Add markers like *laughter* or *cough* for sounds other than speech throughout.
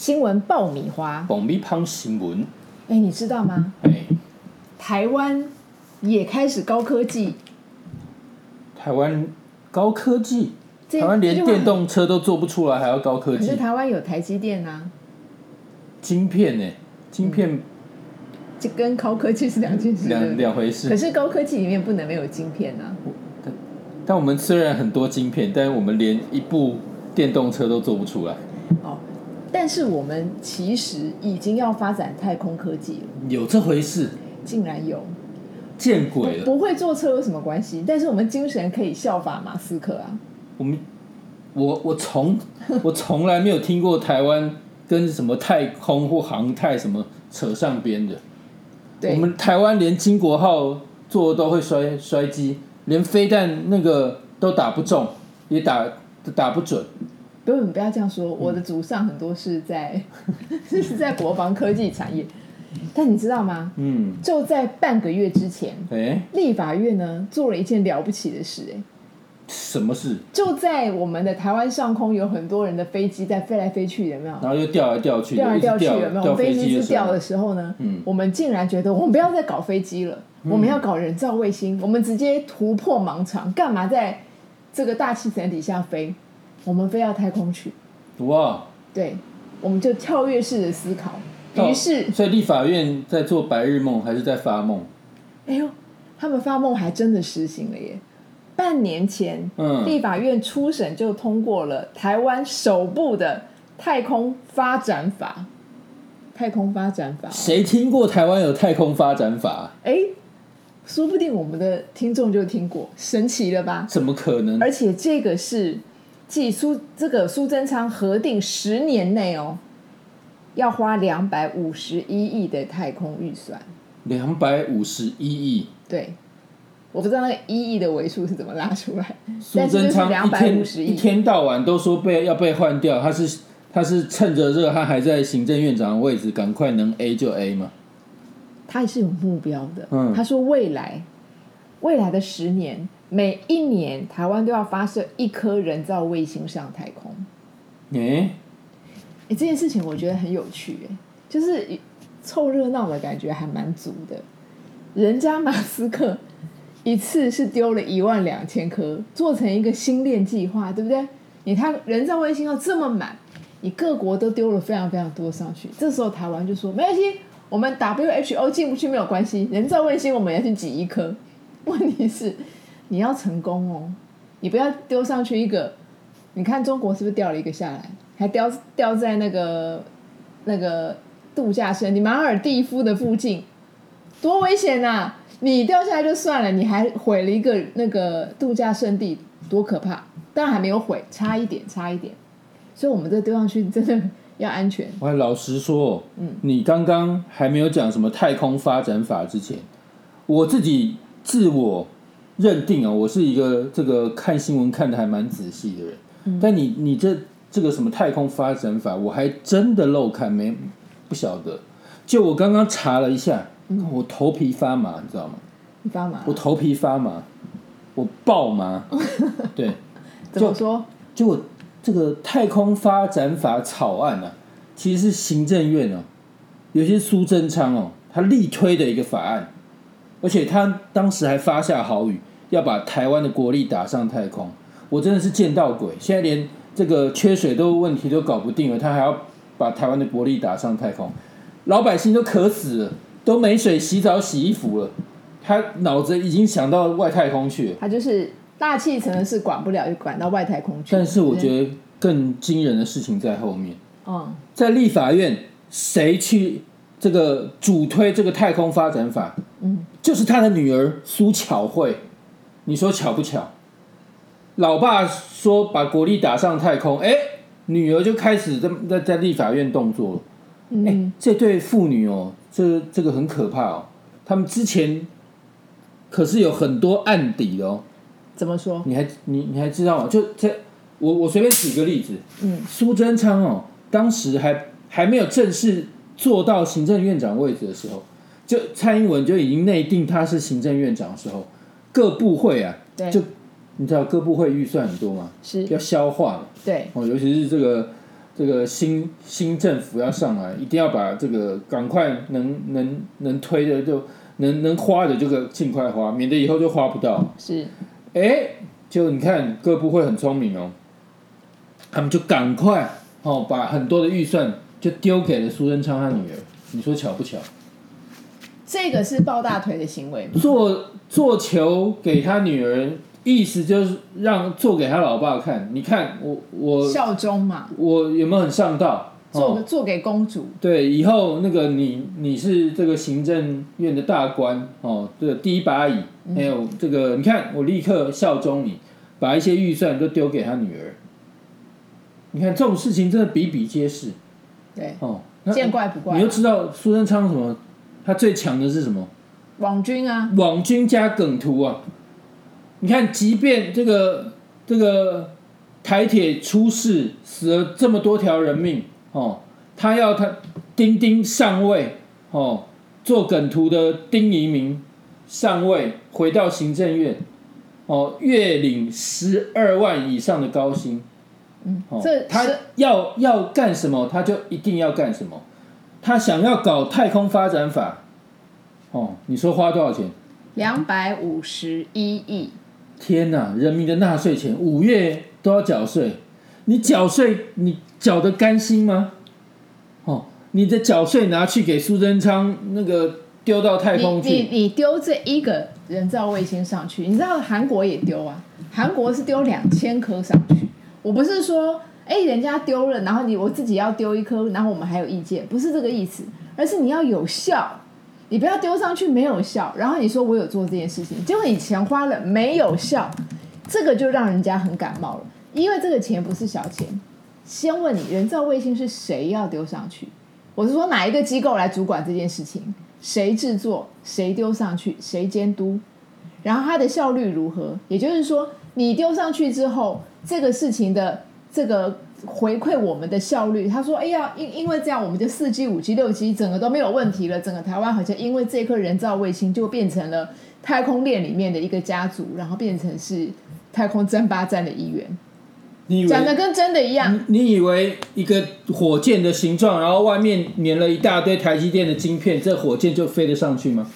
新闻爆米花，爆米胖新闻，哎，你知道吗？哎，台湾也开始高科技，台湾高科技，这台湾连电动车都做不出来，还要高科技可是？台湾有台积电啊，晶片呢？晶片这跟高科技是两件事。对两两回事可。是高科技里面不能没有晶片啊。但我们虽然很多晶片，但是我们连一部电动车都做不出来。哦，但是我们其实已经要发展太空科技了，有这回事？竟然有。见鬼了！不会坐车有什么关系？但是我们精神可以效法马斯克啊。我们我我从 *laughs* 我从来没有听过台湾跟什么太空或航太什么扯上边的。对，我们台湾连金国号做都会摔摔机，连飞弹那个都打不中，也打打不准。不用，你不要这样说。我的祖上很多是在 *laughs* 是在国防科技产业，但你知道吗？嗯，就在半个月之前，哎、立法院呢做了一件了不起的事、哎，什么事？就在我们的台湾上空有很多人的飞机在飞来飞去，有没有？然后又掉来掉去，掉来掉去，有没有？掉飞机是掉的时候呢，嗯我们竟然觉得我们不要再搞飞机了，我们要搞人造卫星，我们直接突破盲肠，干嘛在这个大气层底下飞？我们飞到太空去，哇！对，我们就跳跃式的思考。到于是，所以立法院在做白日梦，还是在发梦？哎呦，他们发梦还真的实行了耶！半年前，嗯立法院初审就通过了台湾首部的太空发展法。太空发展法哦，谁听过台湾有太空发展法？哎，说不定我们的听众就听过，神奇了吧？怎么可能？而且这个是继苏这个苏贞昌核定十年内哦，要花两百五十一亿的太空预算。两百五十一亿，对，我不知道那个一亿的尾数是怎么拉出来，苏贞昌两一天百五十亿。一天到晚都说被要被换掉，他是他是趁着这个他还在行政院长的位置，赶快能 A 就 A 嘛。他也是有目标的。嗯他说未来未来的十年，每一年台湾都要发射一颗人造卫星上太空。哎、哎，这件事情我觉得很有趣，哎，就是凑热闹的感觉还蛮足的。人家马斯克一次是丢了一万两千颗，做成一个星链计划，对不对？你看人造卫星要这么满，你各国都丢了非常非常多上去，这时候台湾就说没关系，我们 WHO 进不去没有关系，人造卫星我们要去挤一颗。问题是你要成功哦，你不要丢上去一个，你看中国是不是掉了一个下来，还掉掉在那个那个度假胜你马尔蒂夫的附近，多危险呐、你掉下来就算了，你还毁了一个那个度假胜地，多可怕！当然还没有毁，差一点，差一点。所以我们这丢上去真的要安全。我还老实说，嗯，你刚刚还没有讲什么太空发展法之前，我自己自我认定啊，我是一个这个看新闻看的还蛮仔细的人。但你你这这个什么太空发展法，我还真的漏看没不晓得。就我刚刚查了一下，我头皮发麻，你知道吗？你发麻我？头皮发麻，我爆麻。*laughs* 对，怎么说？就我这个太空发展法草案啊，其实是行政院哦，有些苏贞昌哦，他力推的一个法案，而且他当时还发下豪语，要把台湾的国力打上太空。我真的是见到鬼，现在连这个缺水都问题都搞不定了，他还要把台湾的国力打上太空，老百姓都渴死了，都没水洗澡洗衣服了，他脑子已经想到外太空去了。他就是大气层的事管不了，就管到外太空去。但是我觉得，得更惊人的事情在后面，嗯，在立法院谁去这个主推这个太空发展法？嗯，就是他的女儿苏巧慧，你说巧不巧？老爸说把国力打上太空，哎，女儿就开始在在在立法院动作了。哎、嗯，这对父女哦，这这个很可怕哦。他们之前可是有很多案底的哦，怎么说？你还你你还知道吗？就这我我随便举个例子，嗯，苏贞昌哦，当时还还没有正式做到行政院长位置的时候，就蔡英文就已经内定他是行政院长的时候，各部会啊，对，就你知道各部会预算很多嘛，是，要消化的，对，哦，尤其是这个这个新新政府要上来，一定要把这个赶快能能能推的就能能花的这个尽快花，免得以后就花不到。是。哎，就你看各部会很聪明哦，他们就赶快哦把很多的预算就丢给了苏贞昌他女儿，你说巧不巧？这个是抱大腿的行为吗？做做球给他女儿，意思就是让做给他老爸看。你看我我效忠嘛，我有没有很上道？哦，做做给公主，对，以后那个你你是这个行政院的大官哦，这个第一把椅，还有这个你看我立刻效忠你，把一些预算都丢给他女儿。你看这种事情真的比比皆是对，哦。那见怪不怪你。又知道苏贞昌什么？他最强的是什么？网军啊，网军加梗图啊！你看，即便这个这个台铁出事，死了这么多条人命哦，他要他丁丁上位哦，做梗图的丁仪明上位，回到行政院哦，月领十二万以上的高薪。嗯哦，这他要要干什么，他就一定要干什么。他想要搞太空发展法，哦，你说花多少钱？两百五十一亿，天哪，人民的纳税钱五月都要缴税，你缴税你缴的甘心吗？哦，你的缴税拿去给苏贞昌那个丢到太空去，你你丢这一个人造卫星上去，你知道韩国也丢啊，韩国是丢两千颗上去。我不是说，哎、人家丢了，然后你我自己要丢一颗，然后我们还有意见，不是这个意思，而是你要有效，你不要丢上去没有效，然后你说我有做这件事情，结果你钱花了没有效，这个就让人家很感冒了，因为这个钱不是小钱。先问你，人造卫星是谁要丢上去？我是说哪一个机构来主管这件事情？谁制作？谁丢上去？谁监督？然后它的效率如何？也就是说，你丢上去之后，这个事情的这个回馈我们的效率，他说：“哎呀，因因为这样，我们就四 G、五 G、六 G 整个都没有问题了，整个台湾好像因为这颗人造卫星就变成了太空链里面的一个家族，然后变成是太空争霸战的一员，你以为讲的跟真的一样。你你以为一个火箭的形状，然后外面粘了一大堆台积电的晶片，这火箭就飞得上去吗？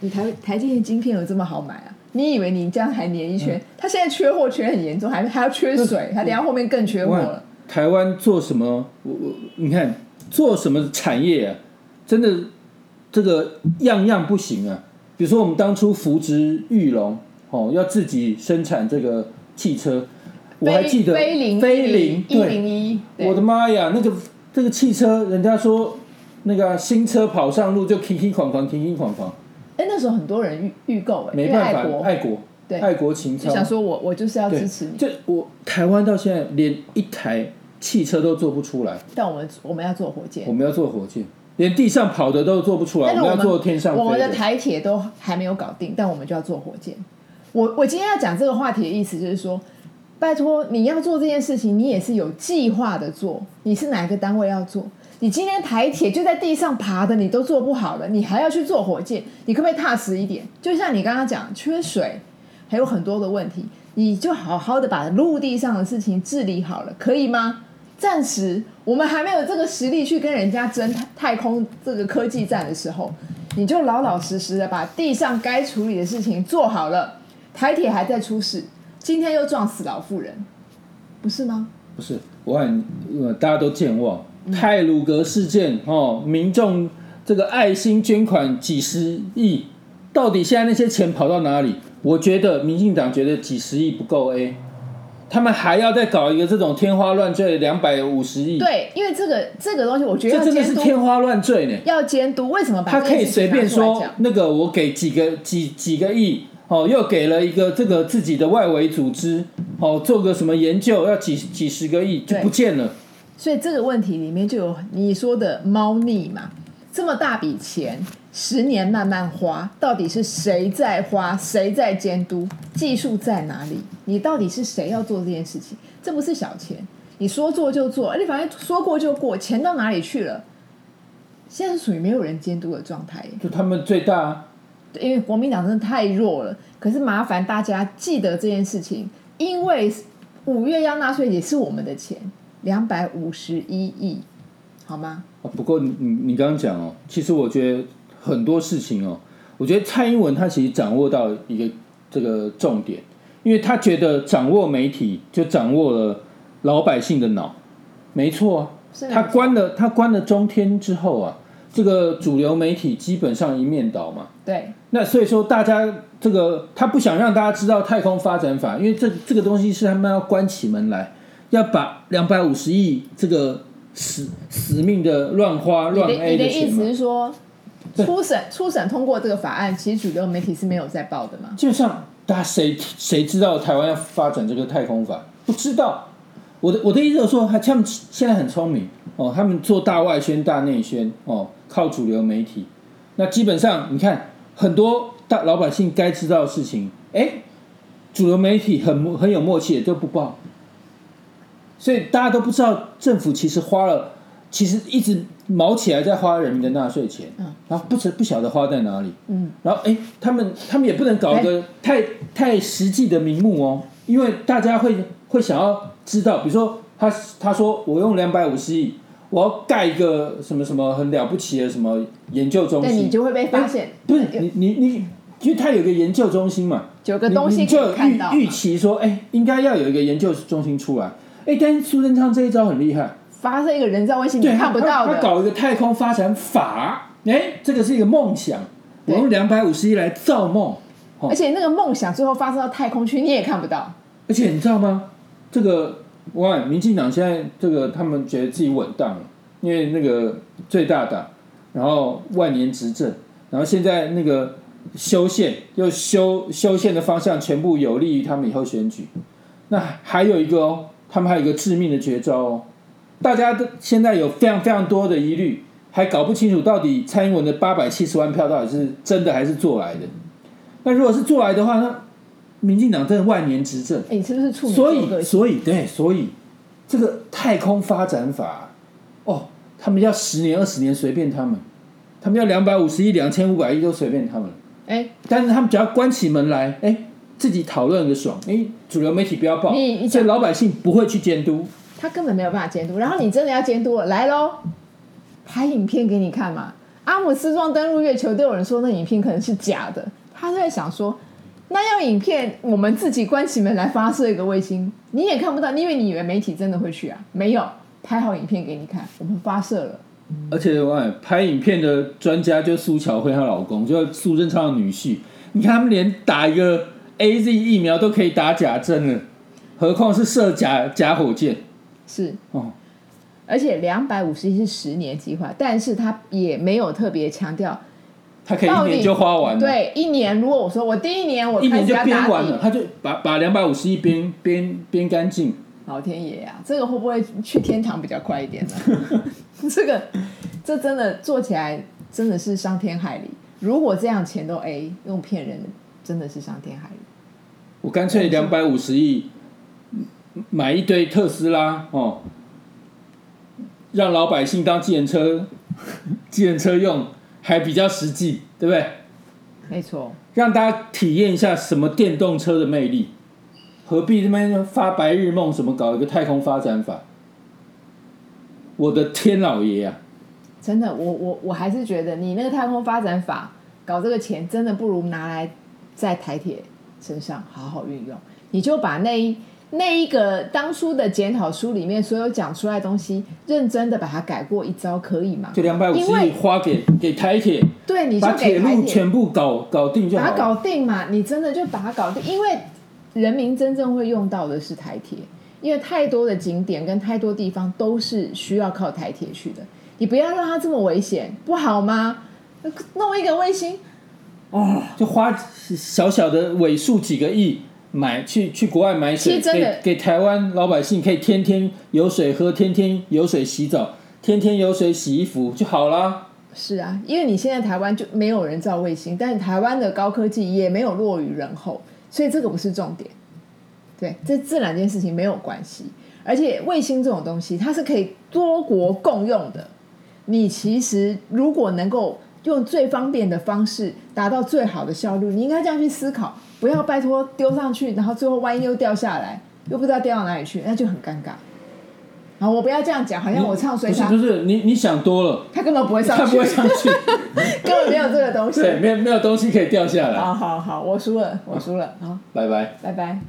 你台台积电晶片有这么好买啊？你以为你这样还粘一圈？他现在缺货缺很严重，还还要缺水，他等下后面更缺货了。台湾做什么？我我你看做什么产业啊？真的这个样样不行啊！比如说我们当初扶植玉龙，哦，要自己生产这个汽车，我还记得飞零飞零一，零一，我的妈呀，那个这个汽车，人家说那个新车跑上路就停停哐哐，停停哐哐，哎，那时候很多人预预购哎，没办法爱，国爱国，对爱国情操，就想说我我就是要支持你，就我台湾到现在连一台汽车都做不出来。但我们我们要做火箭我，们要做火箭，连地上跑的都做不出来，但是我们们要做天上我们的。台铁都还没有搞定，但我们就要做火箭。我我今天要讲这个话题的意思就是说，拜托你要做这件事情，你也是有计划的做。你是哪一个单位要做？你今天台铁就在地上爬的，你都做不好了，你还要去做火箭，你可不可以踏实一点？就像你刚刚讲，缺水还有很多的问题，你就好好的把陆地上的事情治理好了，可以吗？暂时我们还没有这个实力去跟人家争太空这个科技战的时候，你就老老实实的把地上该处理的事情做好了。台铁还在出事，今天又撞死老妇人，不是吗？不是，我很大家都健忘，*laughs* 泰鲁格事件哦，民众这个爱心捐款几十亿，到底现在那些钱跑到哪里？我觉得民进党觉得几十亿不够 A，他们还要再搞一个这种天花乱坠两百五十亿，对，因为这个这个东西，我觉得这真的是天花乱坠呢。要监督。为什么把他可以随便说那个我给几个几几个亿哦，又给了一个这个自己的外围组织哦，做个什么研究要几几十个亿就不见了。所以这个问题里面就有你说的猫腻嘛，这么大笔钱，十年慢慢花，到底是谁在花，谁在监督，技术在哪里？你到底是谁要做这件事情？这不是小钱，你说做就做，而且反正说过就过，钱到哪里去了？现在是属于没有人监督的状态，就他们最大啊因为国民党真的太弱了。可是麻烦大家记得这件事情，因为五月要纳税也是我们的钱，两百五十一亿，好吗？哦不过你你你刚刚讲哦，其实我觉得很多事情哦，我觉得蔡英文他其实掌握到一个这个重点，因为他觉得掌握媒体就掌握了老百姓的脑，没错啊，他关了他关了中天之后啊，这个主流媒体基本上一面倒嘛。对那所以说，大家这个他不想让大家知道太空发展法，因为这这个东西是他们要关起门来，要把两百五十亿这个死死命的乱花乱你的 A 你的意思，是说，初审初审通过这个法案，其实主流媒体是没有在报的嘛？基本上大家谁谁知道台湾要发展这个太空法？不知道。我的我的意思是说，他他们现在很聪明哦，他们做大外宣、大内宣哦，靠主流媒体。那基本上你看，很多大老百姓该知道的事情，哎，主流媒体很默很有默契，就不报。所以大家都不知道，政府其实花了，其实一直毛起来在花人民的纳税钱，嗯。然后不知不晓得花在哪里。嗯，然后哎，他们他们也不能搞一个太太实际的名目哦，因为大家会会想要知道，比如说他他说我用两百五十亿，我要盖一个什么什么很了不起的什么研究中心，那你就会被发现，不是你你你，因为他有一个研究中心嘛，有个东西你你就预预期说，哎，应该要有一个研究中心出来，哎，但是苏贞昌这一招很厉害，发射一个人造卫星，你，看不到的。他他搞一个太空发展法，哎，这个是一个梦想，我对用两百五十亿来造梦。哦而且那个梦想最后发射到太空去，你也看不到。而且你知道吗？这个哇，民进党现在这个他们觉得自己稳当了，因为那个最大党，然后万年执政，然后现在那个修宪又修修宪的方向全部有利于他们以后选举。那还有一个哦，他们还有一个致命的绝招哦，大家都现在有非常非常多的疑虑，还搞不清楚到底蔡英文的八百七十万票到底是真的还是做来的。那如果是做来的话，那民进党真的万年执政。哎，你是不是处女所以？所以，对，所以这个太空发展法，哦，他们要十年、二十年随便他们，他们要两百五十亿、两千五百亿都随便他们。哎，但是他们只要关起门来，哎，自己讨论的爽，哎，主流媒体不要报你你，所以老百姓不会去监督。他根本没有办法监督。然后你真的要监督了，来喽，拍影片给你看嘛。阿姆斯壮登陆月球，都有人说那影片可能是假的。他就在想说，那要影片，我们自己关起门来发射一个卫星，你也看不到，因为你以为媒体真的会去啊？没有，拍好影片给你看，我们发射了。而且，哇，拍影片的专家就苏乔慧她老公，就苏贞昌的女婿。你看他们连打一个 A Z 疫苗都可以打假针了，何况是射假假火箭是，哦。而且两百五十亿是十年计划，但是他也没有特别强调他可以一年就花完了，，对，一年如果我说我第一年我一年就编完了，他就把把两百五十亿编编编干净。老天爷呀、这个会不会去天堂比较快一点呢？*laughs* 这个这真的做起来真的是伤天害理。如果这样钱都 A 用骗人的，真的是伤天害理。我干脆两百五十亿买一堆特斯拉哦，让老百姓当计程车，计程车用还比较实际，对不对？没错，让大家体验一下什么电动车的魅力，何必这边发白日梦？什么搞一个太空发展法？我的天老爷啊！真的，我我我还是觉得你那个太空发展法搞这个钱，真的不如拿来在台铁身上好好运用。你就把那一那一个当初的检讨书里面所有讲出来的东西，认真的把它改过一招，可以吗？就两百五十亿花给给台铁，对，你就把铁路全部搞搞定就好。把它搞定嘛，你真的就把它搞定，因为人民真正会用到的是台铁，因为太多的景点跟太多地方都是需要靠台铁去的，你不要让它这么危险，不好吗？弄一个卫星，哦，就花小小的尾数几个亿买去去国外买水，给给台湾老百姓可以天天有水喝，天天有水洗澡，天天有水洗衣服就好啦。是啊，因为你现在台湾就没有人造卫星，但是台湾的高科技也没有落于人后，所以这个不是重点。对，这这两件事情没有关系。而且卫星这种东西，它是可以多国共用的。你其实如果能够用最方便的方式达到最好的效率，你应该这样去思考，不要拜托丢上去，然后最后万一又掉下来，又不知道掉到哪里去，那就很尴尬。好，我不要这样讲，好像我唱水塔不是不，是，你你想多了，他 *laughs* 根本不会上去他不会，上去，根 *laughs* 本没有这个东西。对，没有没有东西可以掉下来，好好好，我输了，我输了，好，拜拜。拜拜。